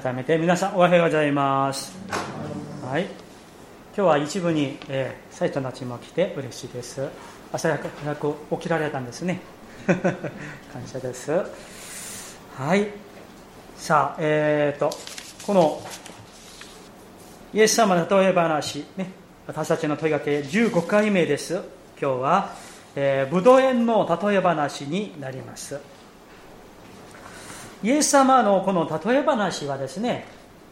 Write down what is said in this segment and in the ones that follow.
改めて皆さんおはようございます。はい。今日は一部に、えー、生徒たちも来て嬉しいです。朝早く起きられたんですね。感謝です。はい。さあえっ、ー、とこのイエス様の例え話ね。私たちの問いかけ15回目です。今日は、えー、ブドウ園の例え話になります。イエス様のこの例え話はですね、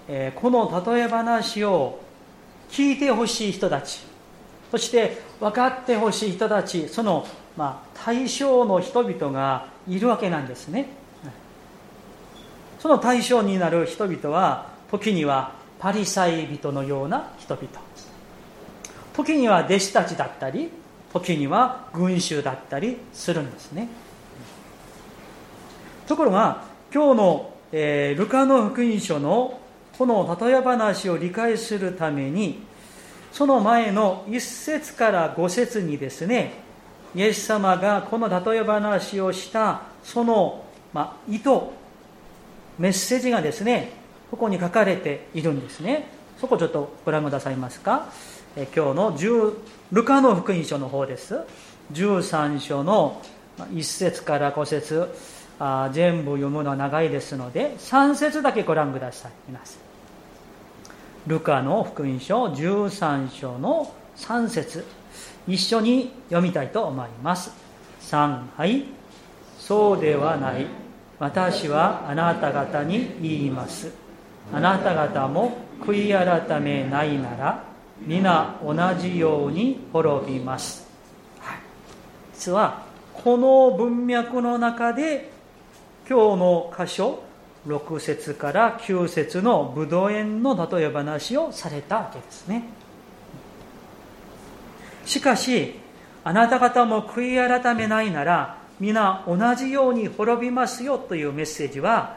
えこの例え話を聞いてほしい人たちそして分かってほしい人たちその、ま、対象の人々がいるわけなんですね。その対象になる人々は時にはパリサイ人のような人々。時には弟子たちだったり時には群衆だったりするんですね。ところが今日の、えー、ルカの福音書のこの例え話を理解するためにその前の1節から5節にですねイエス様がこの例え話をしたその、ま、意図メッセージがですねここに書かれているんですね。そこちょっとご覧くださいますか。え今日のルカの福音書の方です。13章の1節から5節。あ全部読むのは長いですので3節だけご覧ください。皆さんルカの福音書13章の3節。一緒に読みたいと思います。3はい。そうではない。私はあなた方に言います。あなた方も悔い改めないなら皆同じように滅びます、はい、実はこの文脈の中で今日の箇所6節から9節のブドウ園の例え話をされたわけですね。しかしあなた方も悔い改めないなら皆同じように滅びますよというメッセージは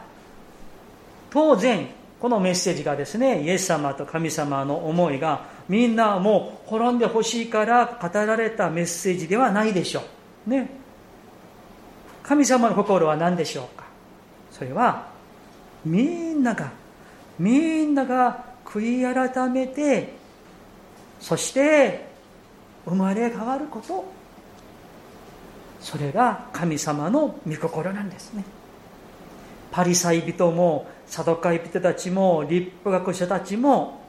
当然このメッセージがですねイエス様と神様の思いがみんなもう滅んでほしいから語られたメッセージではないでしょう。ね。神様の心は何でしょうか？それはみんながみんなが悔い改めてそして生まれ変わること。それが神様の御心なんですね。パリサイ人もサドカイ人たちも立法学者たちも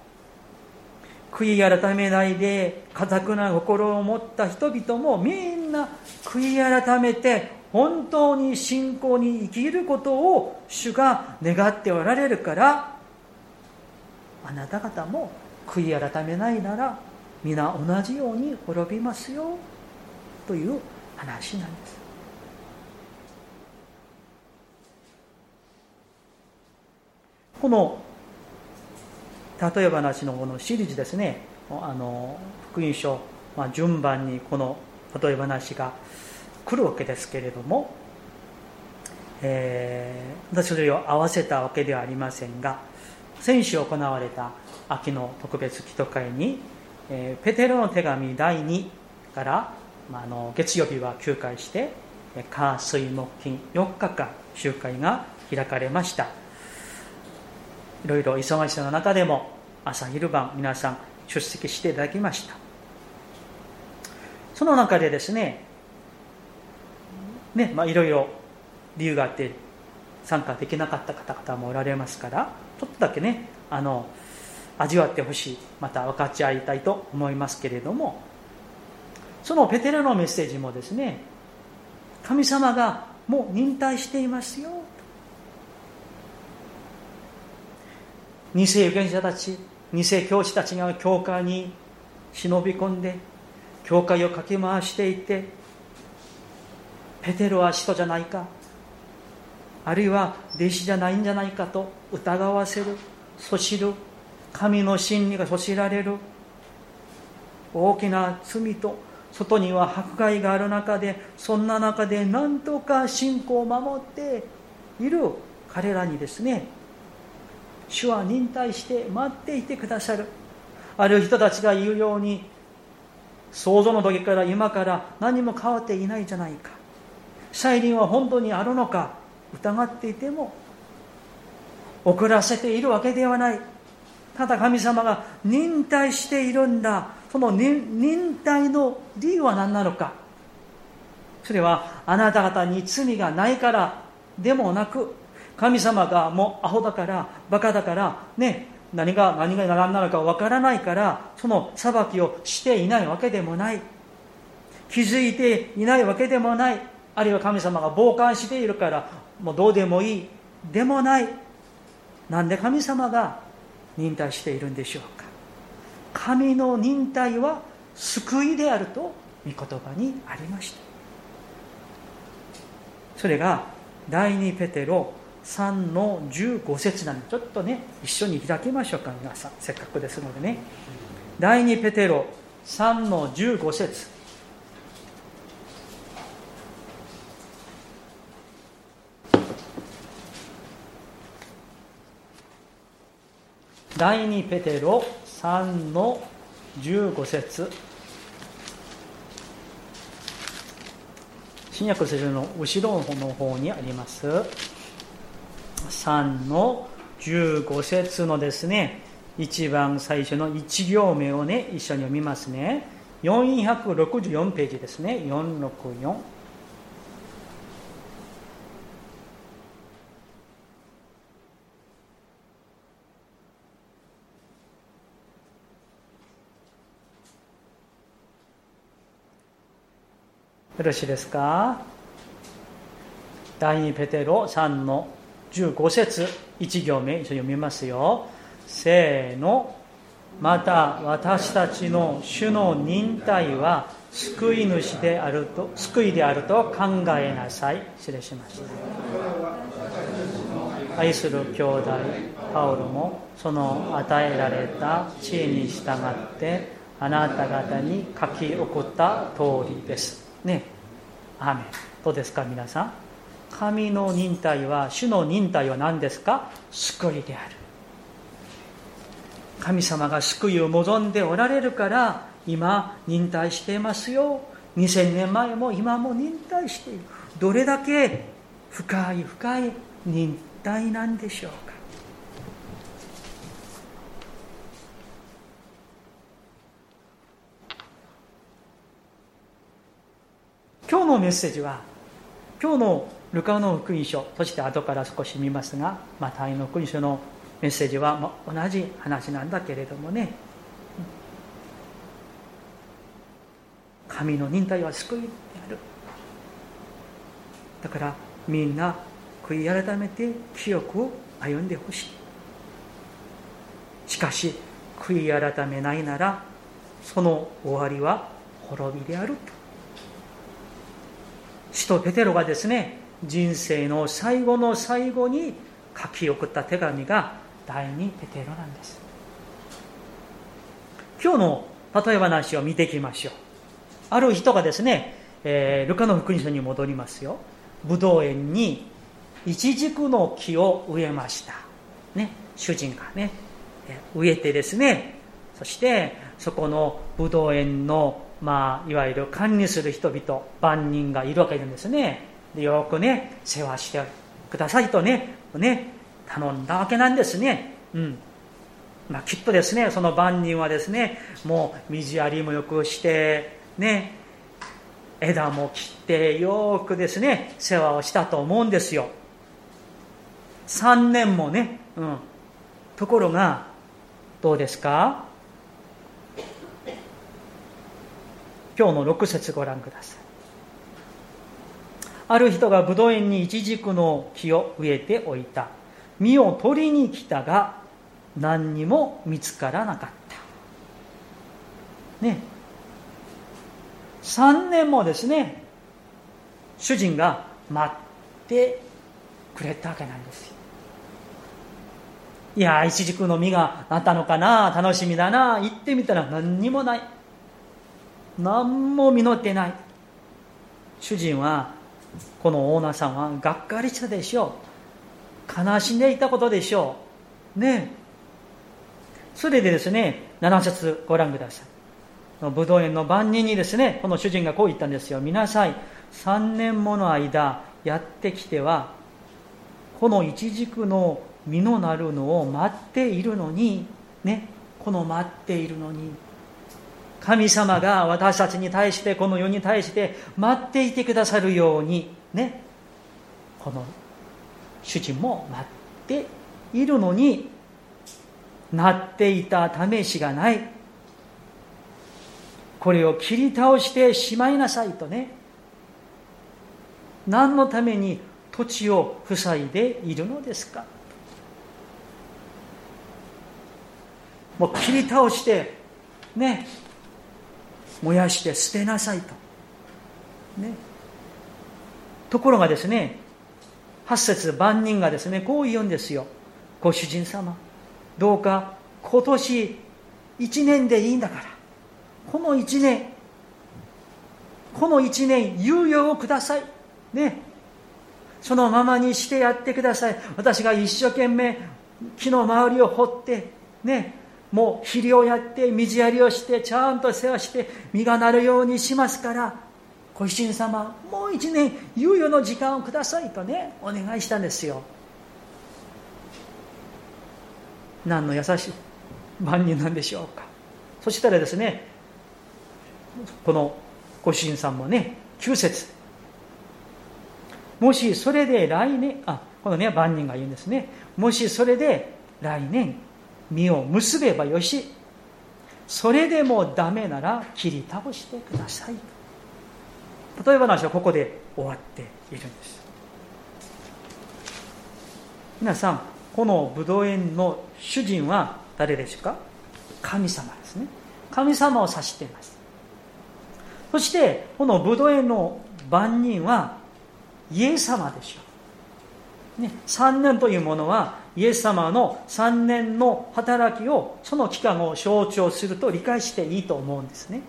悔い改めないで家族な心を持った人々もみんな悔い改めて本当に信仰に生きることを主が願っておられるからあなた方も悔い改めないなら皆同じように滅びますよという話なんです。この例え話のこのシリーズですね。あの福音書、まあ、順番にこの例え話が来るわけですけれども、えー、私それを合わせたわけではありませんが先週行われた秋の特別祈祷会に、えー、ペテロの手紙第2から、まあ、あの月曜日は休会して火水木金4日間集会が開かれました。いろいろ忙しさの中でも朝昼晩皆さん出席していただきました。その中でですねねまあ、いろいろ理由があって参加できなかった方々もおられますからちょっとだけねあの味わってほしいまた分かち合いたいと思いますけれどもそのペテロのメッセージもですね神様がもう忍耐していますよ。偽預言者たち偽教師たちが教会に忍び込んで教会をかき回していてペテロは使徒じゃないか。あるいは弟子じゃないんじゃないかと疑わせるそしる神の真理がそしられる。大きな罪と外には迫害がある中でそんな中で何とか信仰を守っている彼らにですね主は忍耐して待っていてくださる。ある人たちが言うように想像の時から今から何も変わっていないじゃないか。再臨は本当にあるのか疑っていても遅らせているわけではない。ただ神様が忍耐しているんだ。その忍耐の理由は何なのか。それはあなた方に罪がないからでもなく神様がもうアホだからバカだからね何が何が何なのかわからないからその裁きをしていないわけでもない。気づいていないわけでもない。あるいは神様が傍観しているからもうどうでもいいでもない。なんで神様が忍耐しているんでしょうか。神の忍耐は救いであると御言葉にありました。それが第2ペテロ3の15節なのでちょっとね一緒に開きましょうか皆さん。せっかくですのでね。第2ペテロ3の15節。第2ペテロ3の15節。新約聖書の後ろの方にあります。3の15節のですね一番最初の1行目をね一緒に読みますね。464ページですね。464よろしいですか？第2ペテロ3の15節1行目一緒に読みますよ。せーの。また私たちの主の忍耐は救い主であると救いであると考えなさい。失礼しました。愛する兄弟パウロもその与えられた知恵に従ってあなた方に書き送った通りです。ね。アーメン。どうですか皆さん？神の忍耐は主の忍耐は何ですか？救いである。神様が救いを望んでおられるから今忍耐していますよ。2000年前も今も忍耐している。どれだけ深い深い忍耐なんでしょうか今日のメッセージは今日のルカの福音書そして後から少し見ますがマタイの福音書のメッセージは同じ話なんだけれどもね。神の忍耐は救いである。だからみんな悔い改めて清く歩んでほしい。しかし悔い改めないならその終わりは滅びであると。使徒ペテロがですね人生の最後の最後に書き送った手紙が第2ペテロなんです。今日の例え話を見ていきましょう。ある人がですね、えー、ルカの福音書に戻りますよ。ブドウ園にイチジクの木を植えました。ね主人がね植えてですねそしてそこのブドウ園のまあ、いわゆる管理する人々万人がいるわけなんですね。でよくね世話してくださいとねね頼んだわけなんですね。うん。まあ、きっとですねその万人はですねもう水やりもよくしてね枝も切ってよくですね世話をしたと思うんですよ。3年もね、うん、ところがどうですか？今日の6節ご覧ください。ある人がブドウ園にイチジクの木を植えておいた。実を取りに来たが何にも見つからなかった。ね。3年もですね主人が待ってくれたわけなんですよ。いやイチジクの実がなったのかな楽しみだな行ってみたら何にもない。何も実ってない。主人はこのオーナーさんはがっかりしたでしょう。悲しんでいたことでしょう。ねそれでですね7節ご覧ください。武道園の万人にですねこの主人がこう言ったんですよ。見なさい。3年もの間やってきてはこのイチジクの実のなるのを待っているのに。ね。この待っているのに。神様が私たちに対してこの世に対して待っていてくださるようにね。この主人も待っているのになっていた試しがない。これを切り倒してしまいなさいとね。何のために土地を塞いでいるのですか。もう切り倒してね。燃やして捨てなさいと。ね。ところがですね8節万人がですねこう言うんですよ。ご主人様どうか今年1年でいいんだから。この1年この1年猶予をください。ね。そのままにしてやってください。私が一生懸命木の周りを掘ってね。もう肥料やって水やりをしてちゃんと世話して実がなるようにしますからご主人様もう一年猶予の時間をくださいとねお願いしたんですよ。何の優しい万人なんでしょうか。そしたらですねこのご主人さんもね9節。もしそれで来年あこのね万人が言うんですね。もしそれで来年実を結べばよしそれでもダメなら切り倒してください。例え話はここで終わっているんです。皆さんこのブドウ園の主人は誰でしょうか？神様ですね。神様を指しています。そしてこのブドウ園の番人はイエス様でしょう、ね、3年というものはイエス様の3年の働きをその期間を象徴すると理解していいと思うんですね。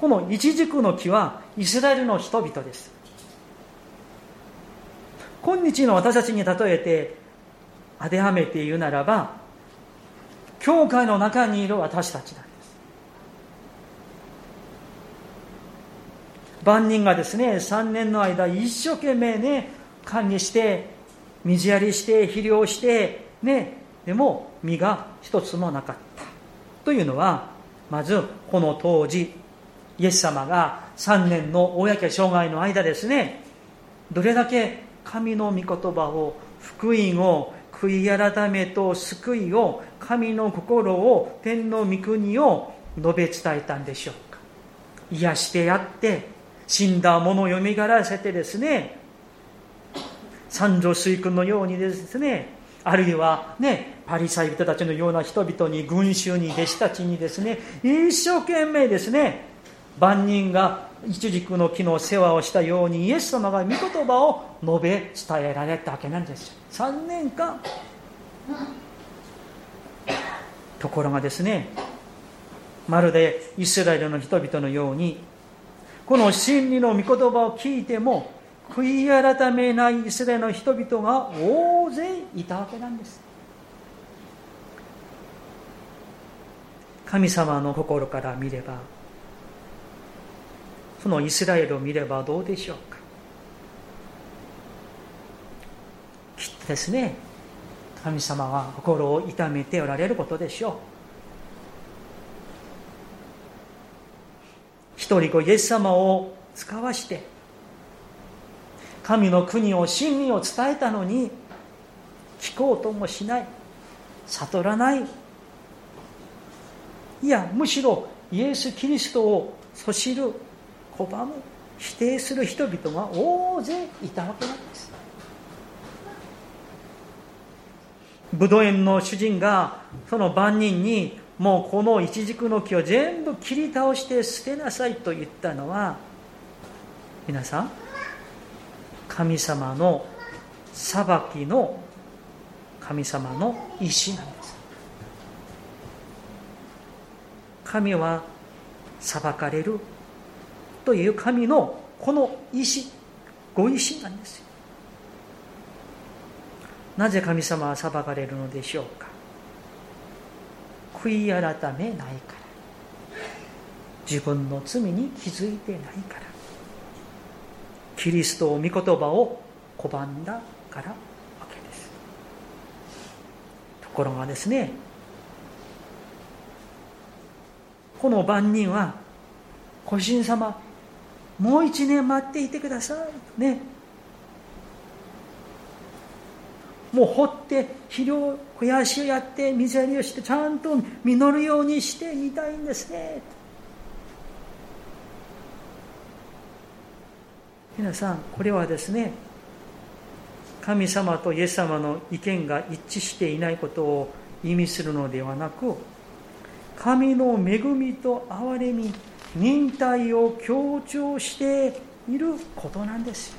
この一軸の木はイスラエルの人々です。今日の私たちに例えて当てはめて言うならば教会の中にいる私たちなんです。万人がですね3年の間一生懸命ね管理して水やりして肥料してね。でも実が一つもなかった。というのはまずこの当時イエス様が3年の公生涯の間ですね。どれだけ神の御言葉を福音を悔い改めと救いを神の心を天の御国を述べ伝えたんでしょうか。癒してやって死んだ者をよみがらせてですね。三女水君のようにですねあるいはねパリサイ人たちのような人々に群衆に弟子たちにですね一生懸命ですね万人が一軸の木の世話をしたようにイエス様が御言葉を述べ伝えられたわけなんです。3年間。ところがですねまるでイスラエルの人々のようにこの真理の御言葉を聞いても悔い改めないイスラエルの人々が大勢いたわけなんです。神様の心から見ればそのイスラエルを見ればどうでしょうか。きっとですね神様は心を痛めておられることでしょう。一人子イエス様を使わして神の国を真理を伝えたのに聞こうともしない。悟らない。いやむしろイエス・キリストをそしる拒む否定する人々が大勢いたわけなんです。ブドウ園の主人がその万人にもうこのイチジクの木を全部切り倒して捨てなさいと言ったのは皆さん神様の裁きの神様の意志なんです。神は裁かれるという神のこの意志ご意志なんです。なぜ神様は裁かれるのでしょうか。悔い改めないから。自分の罪に気づいてないから。キリストを御言葉を拒んだからわけです。ころがですねこの番人はご神様もう一年待っていてくださいねもう掘って肥料肥やしをやって水やりをしてちゃんと実るようにしてみたいんですね。皆さんこれはですね神様とイエス様の意見が一致していないことを意味するのではなく神の恵みと憐れみ忍耐を強調していることなんです。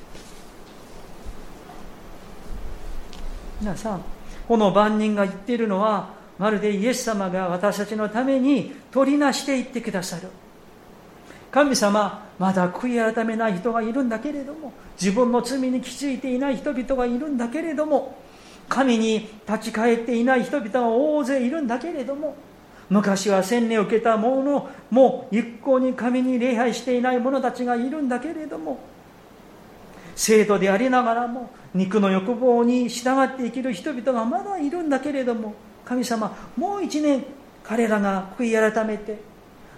皆さんこの万人が言っているのはまるでイエス様が私たちのために取りなしていってくださる。神様まだ悔い改めない人がいるんだけれども自分の罪に気づいていない人々がいるんだけれども神に立ち返っていない人々が大勢いるんだけれども昔は洗礼を受けた者もう一向に神に礼拝していない者たちがいるんだけれども生徒でありながらも肉の欲望に従って生きる人々がまだいるんだけれども神様もう一年彼らが悔い改めて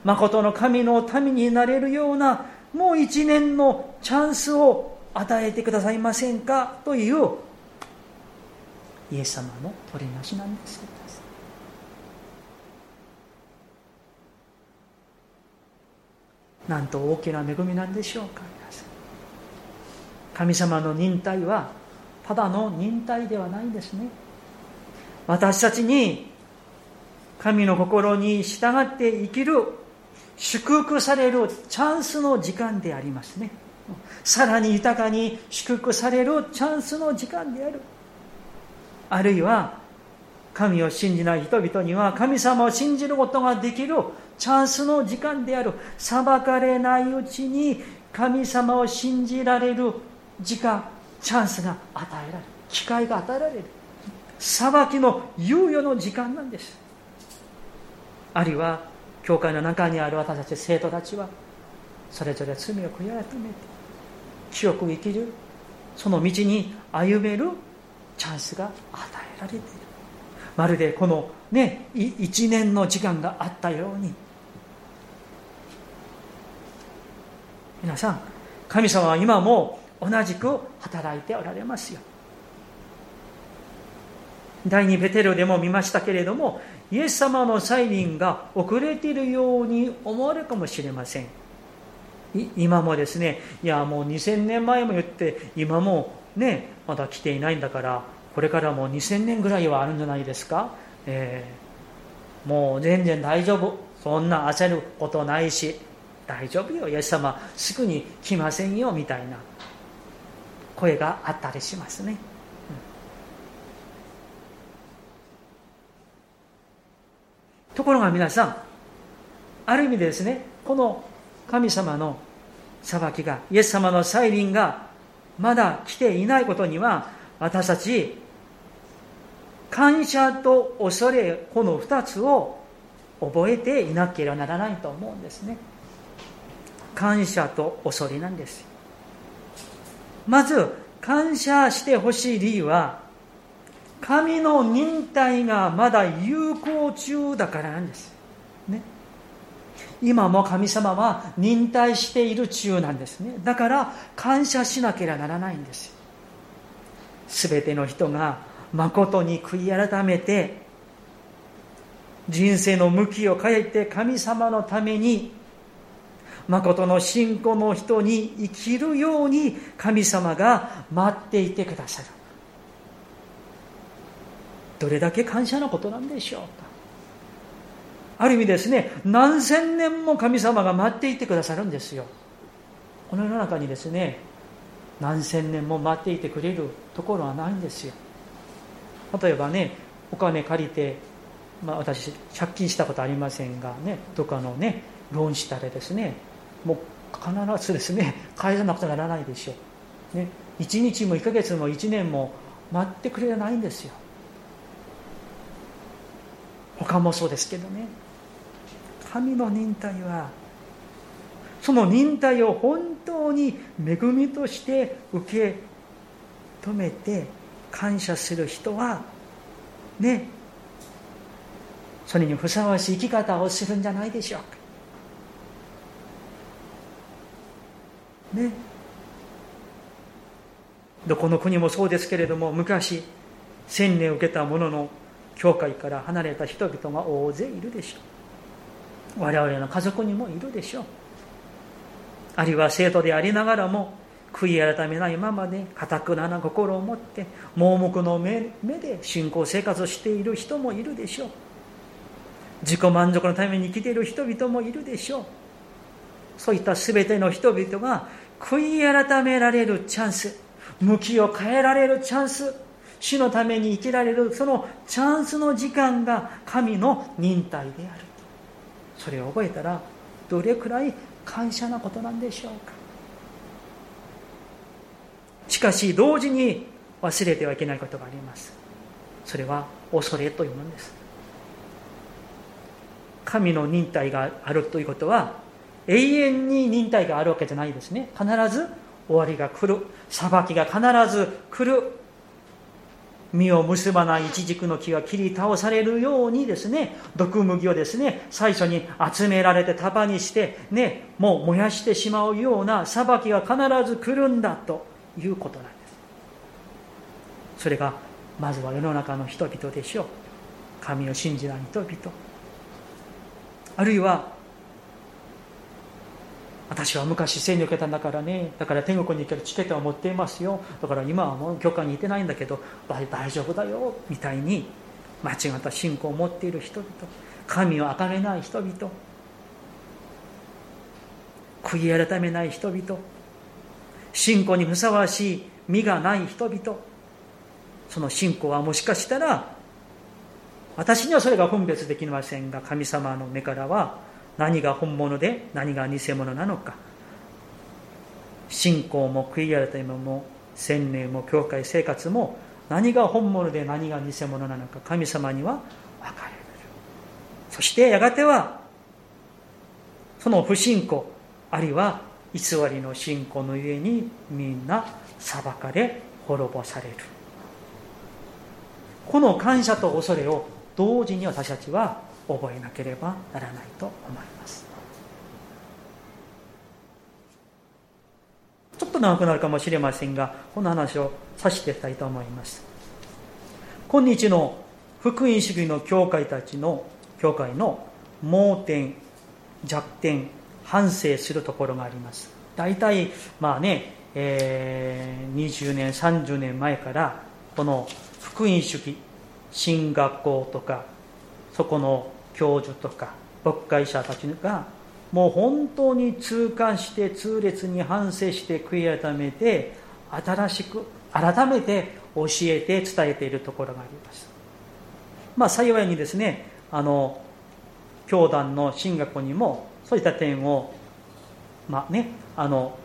誠の神の民になれるようなもう一年のチャンスを与えてくださいませんか？というイエス様の取りなしなんです。なんと大きな恵みなんでしょうか皆さん。神様の忍耐はただの忍耐ではないんですね。私たちに神の心に従って生きる祝福されるチャンスの時間でありますね。さらに豊かに祝福されるチャンスの時間である。あるいは神を信じない人々には神様を信じることができるチャンスの時間である。裁かれないうちに神様を信じられる時間チャンスが与えられる。機会が与えられる裁きの猶予の時間なんです。あるいは教会の中にある私たち生徒たちはそれぞれ罪を悔い改めて清く生きるその道に歩めるチャンスが与えられている。まるでこのね一年の時間があったように。皆さん神様は今も同じく働いておられますよ。第二ベテルでも見ましたけれどもイエス様の再臨が遅れているように思われるかもしれません。今もですねいやもう2000年前も言って今もねまだ来ていないんだからこれからも2000年ぐらいはあるんじゃないですか、えー、もう全然大丈夫。そんな焦ることないし大丈夫よ。イエス様すぐに来ませんよみたいな声があったりしますね、うん、ところが皆さんある意味でですねこの神様の裁きがイエス様の再臨がまだ来ていないことには私たち感謝と恐れこの2つを覚えていなければならないと思うんですね。感謝と恐れなんです。まず感謝してほしい理由は神の忍耐がまだ有効中だからなんです、ね、今も神様は忍耐している中なんですね。だから感謝しなければならないんです。全ての人が誠に悔い改めて人生の向きを変えて神様のために誠の信仰の人に生きるように神様が待っていてくださる。どれだけ感謝のことなんでしょうある意味ですね何千年も神様が待っていてくださるんですよ。この世の中にですね何千年も待っていてくれるところはないんですよ。例えばねお金借りて、まあ、私借金したことありませんがねどっかのねローンしたらですねもう必ずですね返さなくてならないでしょう、ね、1日も1ヶ月も1年も待ってくれないんですよ。他もそうですけどね神の忍耐はその忍耐を本当に恵みとして受け止めて感謝する人はねそれにふさわしい生き方をするんじゃないでしょうかねどこの国もそうですけれども昔洗礼を受けた者の教会から離れた人々が大勢いるでしょう。我々の家族にもいるでしょう。あるいは生徒でありながらも悔い改めないままでかたくなな心を持って盲目の目で信仰生活をしている人もいるでしょう。自己満足のために生きている人々もいるでしょう。そういった全ての人々が悔い改められるチャンス向きを変えられるチャンス主のために生きられるそのチャンスの時間が神の忍耐である。それを覚えたらどれくらい感謝なことなんでしょうか。しかし同時に忘れてはいけないことがあります。それは恐れというものです。神の忍耐があるということは永遠に忍耐があるわけじゃないですね。必ず終わりが来る。裁きが必ず来る。実を結ばないイチジクの木が切り倒されるようにですね毒麦をですね最初に集められて束にしてねもう燃やしてしまうような裁きが必ず来るんだということなんですそれがまずは世の中の人々でしょう神を信じない人々あるいは私は昔生に受けたんだからね。だから天国に行けるチケットは持っていますよ。だから今はもう教会に行ってないんだけど大丈夫だよ。みたいに間違った信仰を持っている人々神をあかれない人々悔い改めない人々信仰にふさわしい身がない人々その信仰はもしかしたら私にはそれが分別できませんが神様の目からは何が本物で何が偽物なのか。信仰も悔い改めも洗礼も教会生活も何が本物で何が偽物なのか神様には分かれる。そしてやがてはその不信仰あるいは偽りの信仰のゆえにみんな裁かれ滅ぼされる。この感謝と恐れを同時に私たちは覚えなければならないと思います。ちょっと長くなるかもしれませんがこの話をさせていきたいと思います。今日の福音主義の教会たちの教会の盲点弱点反省するところがあります。大体まあね、えー、20年30年前からこの福音主義進学校とかそこの教授とか牧会者たちがもう本当に痛感して痛烈に反省して悔い改めて新しく改めて教えて伝えているところがありますまあ幸いにですねあの教団の進学にもそういった点をまあねあの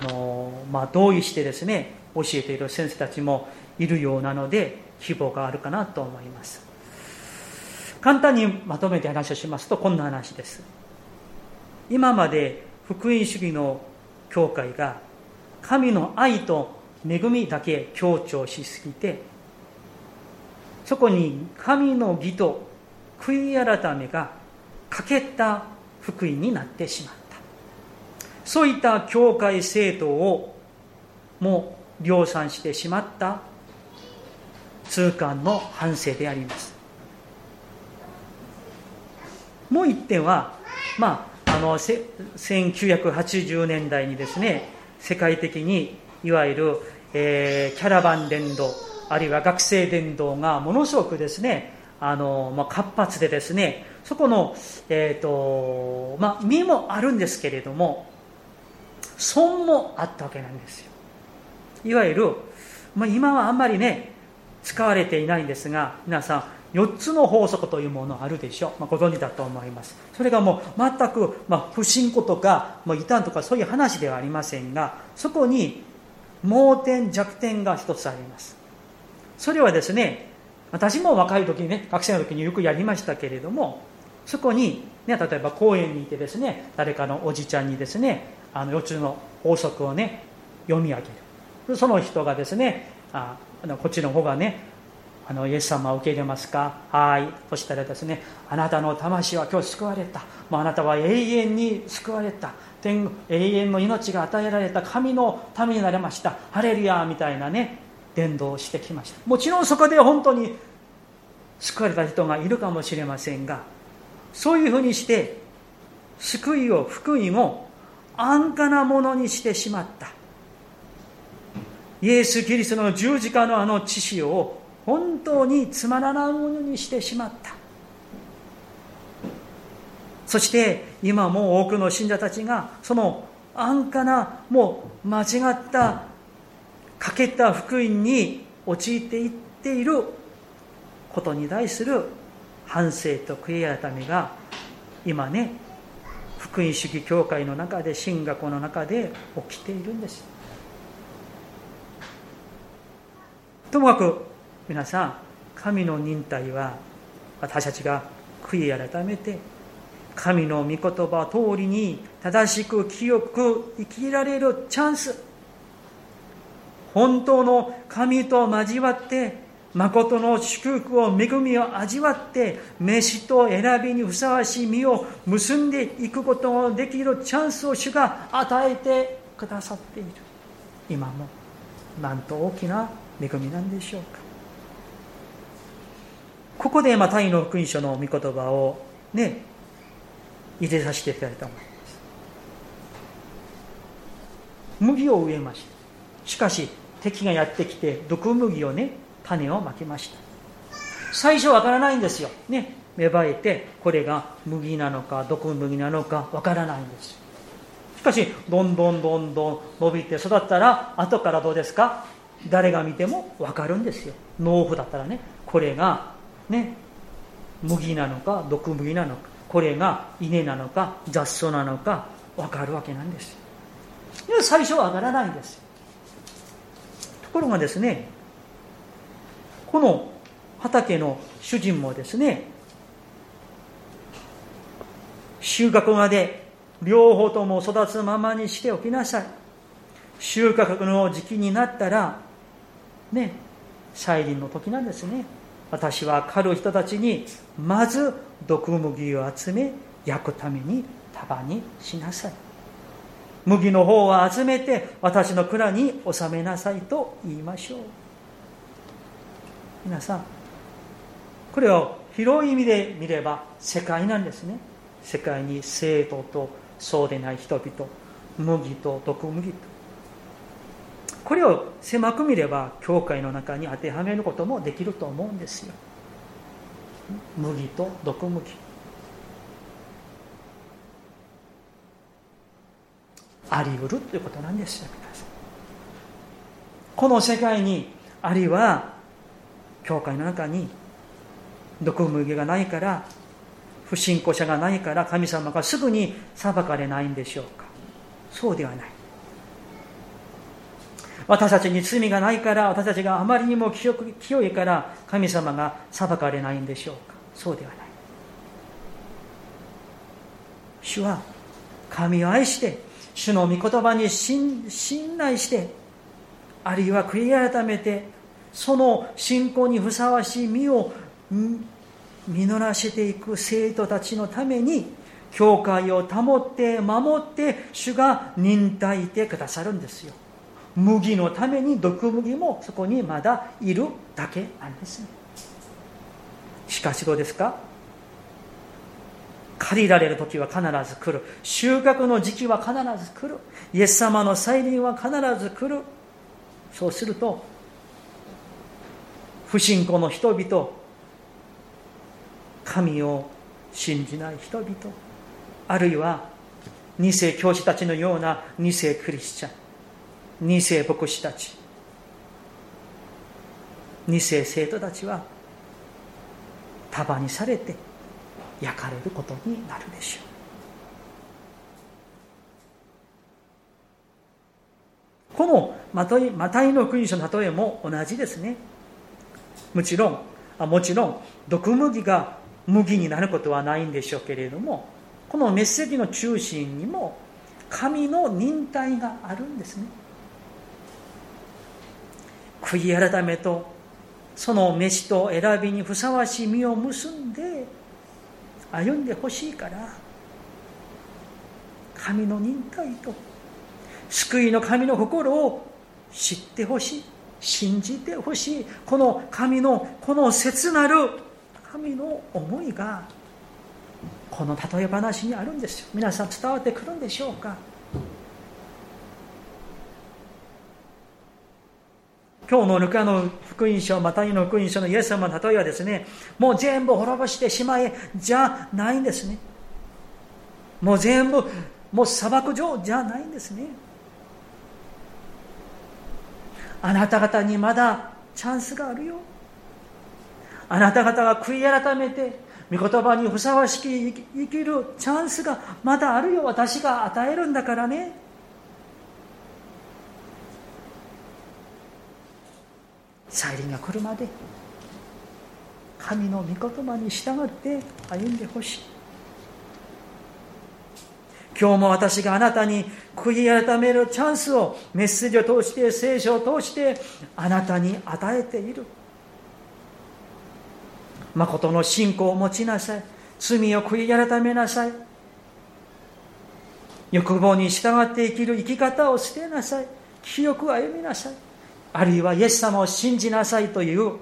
あの、まあ、同意してですね教えている先生たちもいるようなので希望があるかなと思います。簡単にまとめて話をしますとこんな話です。今まで福音主義の教会が神の愛と恵みだけ強調しすぎてそこに神の義と悔い改めが欠けた福音になってしまった。そういった教会制度をも量産してしまった痛感の反省であります。もう一点は、まあ、あの1980年代にですね世界的にいわゆる、えー、キャラバン伝道あるいは学生伝道がものすごくですねあの、まあ、活発でですねそこの、えーとまあ、身もあるんですけれども損もあったわけなんですよ。いわゆる、まあ、今はあんまりね使われていないんですが皆さん4つの法則というものあるでしょう、まあ、ご存知だと思います。それがもう全く、まあ、不信仰とか、まあ、異端とかそういう話ではありませんがそこに盲点弱点が一つあります。それはですね私も若い時にね学生の時によくやりましたけれどもそこに、ね、例えば公園にいてですね誰かのおじちゃんにですねあの4つの法則をね読み上げる。その人がですねあこっちの方がねあのイエス様を受け入れますか？はい。そしたらですねあなたの魂は今日救われた。もうあなたは永遠に救われた。天永遠の命が与えられた。神のためになれました。ハレルヤみたいなね伝道してきました。もちろんそこで本当に救われた人がいるかもしれませんがそういうふうにして救いを福音を安価なものにしてしまった。イエス・キリストの十字架のあの知識を本当につまらないものにしてしまった。そして今も多くの信者たちがその安価なもう間違った欠けた福音に陥っていっていることに対する反省と悔い改めが今ね福音主義教会の中で神学の中で起きているんです。ともかく皆さん神の忍耐は私たちが悔い改めて神の御言葉通りに正しく清く生きられるチャンス。本当の神と交わって誠の祝福を恵みを味わって飯と選びにふさわしい実を結んでいくことができるチャンスを主が与えてくださっている。今もなんと大きな恵みなんでしょうか。ここでまあタイの福音書の御言葉をね入れさせていただいたと思います。麦を植えました。しかし敵がやってきて毒麦をね種をまきました。最初わからないんですよ。ね芽生えてこれが麦なのか毒麦なのかわからないんですしかしどんどんどんどん伸びて育ったら後からどうですか？誰が見てもわかるんですよ。農夫だったらねこれがね。麦なのか毒麦なのかこれが稲なのか雑草なのか分かるわけなんです。最初は上がらないんです。ところがですねこの畑の主人もですね収穫まで両方とも育つままにしておきなさい。収穫の時期になったらね再臨の時なんですね。私は狩る人たちにまず毒麦を集め焼くために束にしなさい。麦の方を集めて私の蔵に収めなさいと言いましょう。皆さんこれを広い意味で見れば世界なんですね。世界に生徒とそうでない人々麦と毒麦と。これを狭く見れば教会の中に当てはめることもできると思うんですよ。麦と毒麦。あり得るということなんですよこの世界にあるいは教会の中に毒麦がないから不信仰者がないから神様がすぐに裁かれないんでしょうか？そうではない。私たちに罪がないから私たちがあまりにも清いから神様が裁かれないんでしょうか。そうではない。主は神を愛して主の御言葉に信頼してあるいは悔い改めてその信仰にふさわしい身を実らせていく生徒たちのために教会を保って守って主が忍耐いてくださるんですよ。麦のために毒麦もそこにまだいるだけなんです。しかしどうですか？借りられる時は必ず来る。収穫の時期は必ず来る。イエス様の再臨は必ず来る。そうすると不信仰の人々神を信じない人々あるいは二世教師たちのような二世クリスチャン二世牧師たち。二世生徒たちは束にされて焼かれることになるでしょう。このマタイマタイの福音書の例えも同じですね。もちろんあもちろん毒麦が麦になることはないんでしょうけれどもこのメッセージの中心にも神の忍耐があるんですね。悔い改めとその飯と選びにふさわしい実を結んで歩んでほしいから神の忍耐と救いの神の心を知ってほしい信じてほしいこの神のこの切なる神の思いがこの例え話にあるんですよ。皆さん伝わってくるんでしょうか？今日のルカの福音書、マタイの福音書のイエス様の例えはですね、もう全部滅ぼしてしまえじゃないんですね。もう全部、もう砂漠上じゃないんですね。あなた方にまだチャンスがあるよ。あなた方が悔い改めて、御言葉にふさわしき生きるチャンスがまだあるよ。私が与えるんだからね。再臨が来るまで神の御言葉に従って歩んでほしい。今日も私があなたに悔い改めるチャンスをメッセージを通して聖書を通してあなたに与えている。誠の信仰を持ちなさい。罪を悔い改めなさい。欲望に従って生きる生き方を捨てなさい。清く歩みなさい。あるいはイエス様を信じなさいという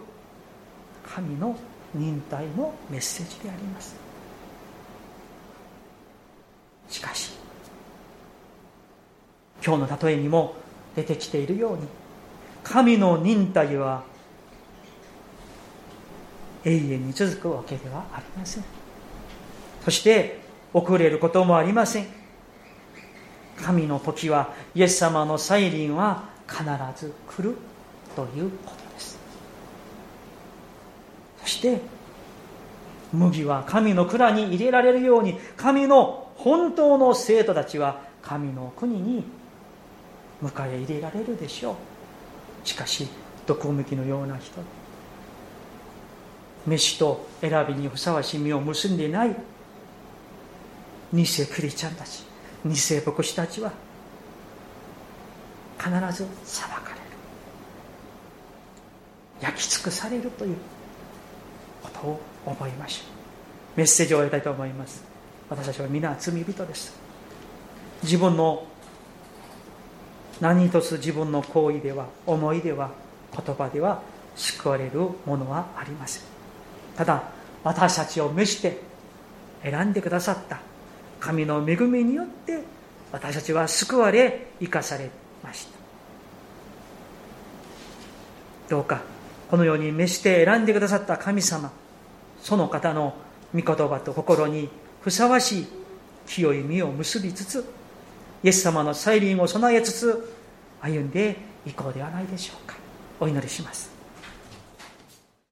神の忍耐のメッセージであります。しかし今日の例えにも出てきているように神の忍耐は永遠に続くわけではありません。そして遅れることもありません。神の時はイエス様の再臨は必ず来るということです。そして麦は神の蔵に入れられるように神の本当の生徒たちは神の国に迎え入れられるでしょう。しかし毒向きのような人飯と選びにふさわしい実を結んでいない偽クリスチャンたち偽牧師たちは必ず裁かれる。焼き尽くされるということを思いましょう。メッセージを終えたいと思います。私たちは皆罪人です自分の何一つ自分の行為では思いでは言葉では救われるものはありませんただ私たちを召して選んでくださった神の恵みによって私たちは救われ生かされましたどうかこのように召して選んでくださった神様その方の御言葉と心にふさわしい清い実を結びつつイエス様の再臨を備えつつ歩んでいこうではないでしょうか。お祈りします。